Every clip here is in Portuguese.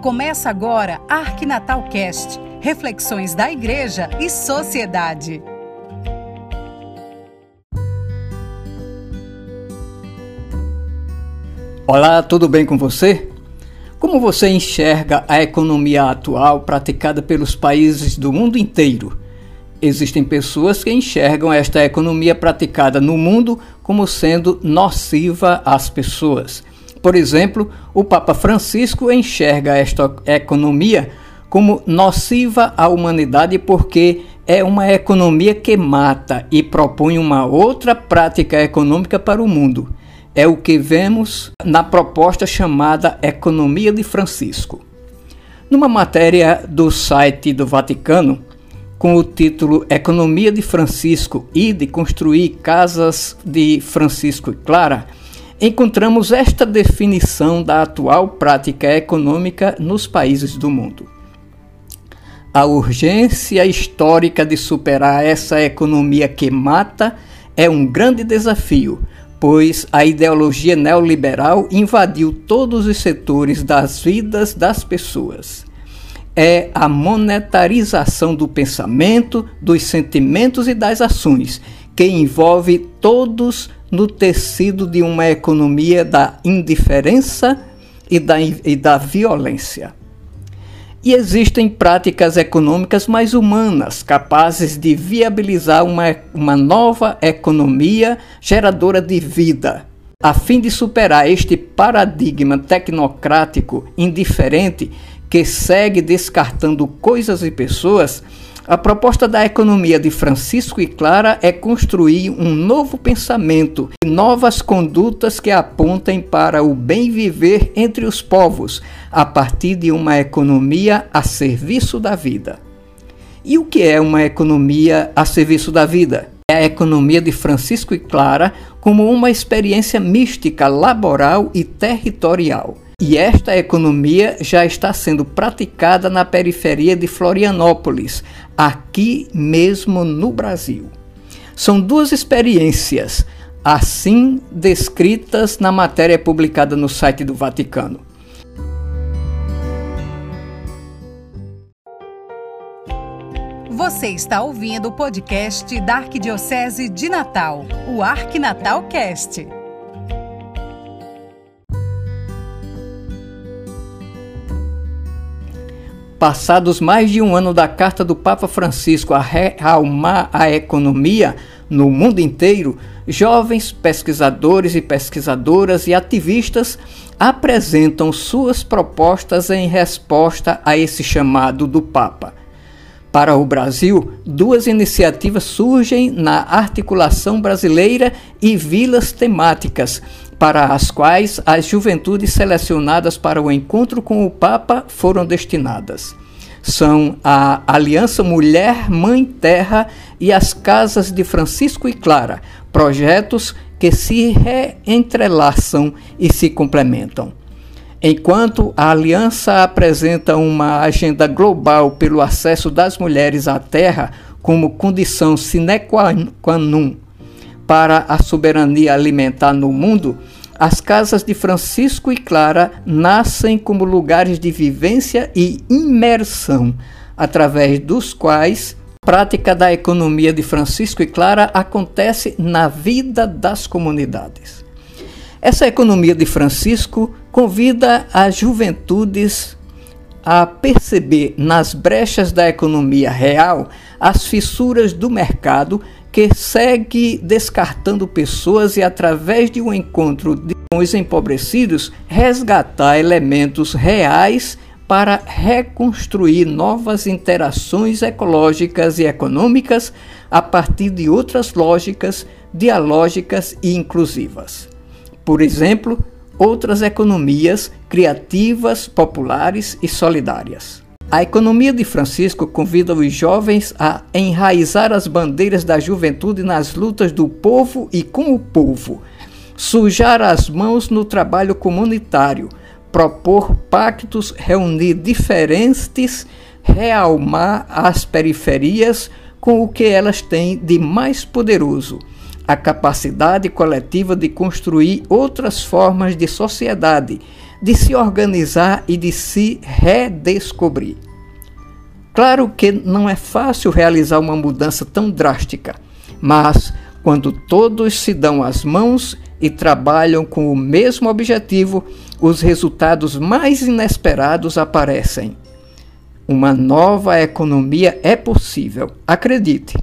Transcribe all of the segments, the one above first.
Começa agora Arquinatal Cast, reflexões da igreja e sociedade. Olá, tudo bem com você? Como você enxerga a economia atual praticada pelos países do mundo inteiro? Existem pessoas que enxergam esta economia praticada no mundo como sendo nociva às pessoas. Por exemplo, o Papa Francisco enxerga esta economia como nociva à humanidade porque é uma economia que mata e propõe uma outra prática econômica para o mundo. É o que vemos na proposta chamada Economia de Francisco. Numa matéria do site do Vaticano, com o título Economia de Francisco e de construir casas de Francisco e Clara, encontramos esta definição da atual prática econômica nos países do mundo. A urgência histórica de superar essa economia que mata é um grande desafio, pois a ideologia neoliberal invadiu todos os setores das vidas das pessoas. É a monetarização do pensamento, dos sentimentos e das ações, que envolve todos no tecido de uma economia da indiferença e da, e da violência. E existem práticas econômicas mais humanas, capazes de viabilizar uma, uma nova economia geradora de vida. A fim de superar este paradigma tecnocrático indiferente que segue descartando coisas e pessoas, a proposta da economia de Francisco e Clara é construir um novo pensamento e novas condutas que apontem para o bem viver entre os povos, a partir de uma economia a serviço da vida. E o que é uma economia a serviço da vida? É a economia de Francisco e Clara como uma experiência mística, laboral e territorial. E esta economia já está sendo praticada na periferia de Florianópolis, aqui mesmo no Brasil. São duas experiências, assim descritas na matéria publicada no site do Vaticano. Você está ouvindo o podcast da Arquidiocese de Natal, o Arquinatal Cast. Passados mais de um ano da carta do Papa Francisco a realmar a economia no mundo inteiro, jovens pesquisadores e pesquisadoras e ativistas apresentam suas propostas em resposta a esse chamado do Papa. Para o Brasil, duas iniciativas surgem na articulação brasileira e vilas temáticas, para as quais as juventudes selecionadas para o encontro com o Papa foram destinadas. São a Aliança Mulher Mãe Terra e as Casas de Francisco e Clara, projetos que se reentrelaçam e se complementam. Enquanto a aliança apresenta uma agenda global pelo acesso das mulheres à terra como condição sine qua non para a soberania alimentar no mundo, as casas de Francisco e Clara nascem como lugares de vivência e imersão, através dos quais a prática da economia de Francisco e Clara acontece na vida das comunidades. Essa economia de Francisco convida as juventudes a perceber nas brechas da economia real as fissuras do mercado que segue descartando pessoas e, através de um encontro com os empobrecidos, resgatar elementos reais para reconstruir novas interações ecológicas e econômicas a partir de outras lógicas dialógicas e inclusivas. Por exemplo, outras economias criativas, populares e solidárias. A economia de Francisco convida os jovens a enraizar as bandeiras da juventude nas lutas do povo e com o povo, sujar as mãos no trabalho comunitário, propor pactos, reunir diferentes, realmar as periferias com o que elas têm de mais poderoso, a capacidade coletiva de construir outras formas de sociedade de se organizar e de se redescobrir. Claro que não é fácil realizar uma mudança tão drástica, mas quando todos se dão as mãos e trabalham com o mesmo objetivo, os resultados mais inesperados aparecem. Uma nova economia é possível, acredite.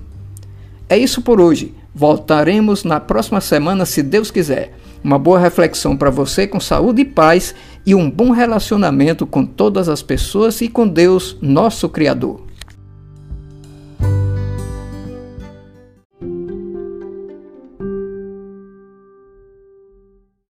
É isso por hoje. Voltaremos na próxima semana, se Deus quiser. Uma boa reflexão para você com saúde e paz e um bom relacionamento com todas as pessoas e com Deus, nosso Criador.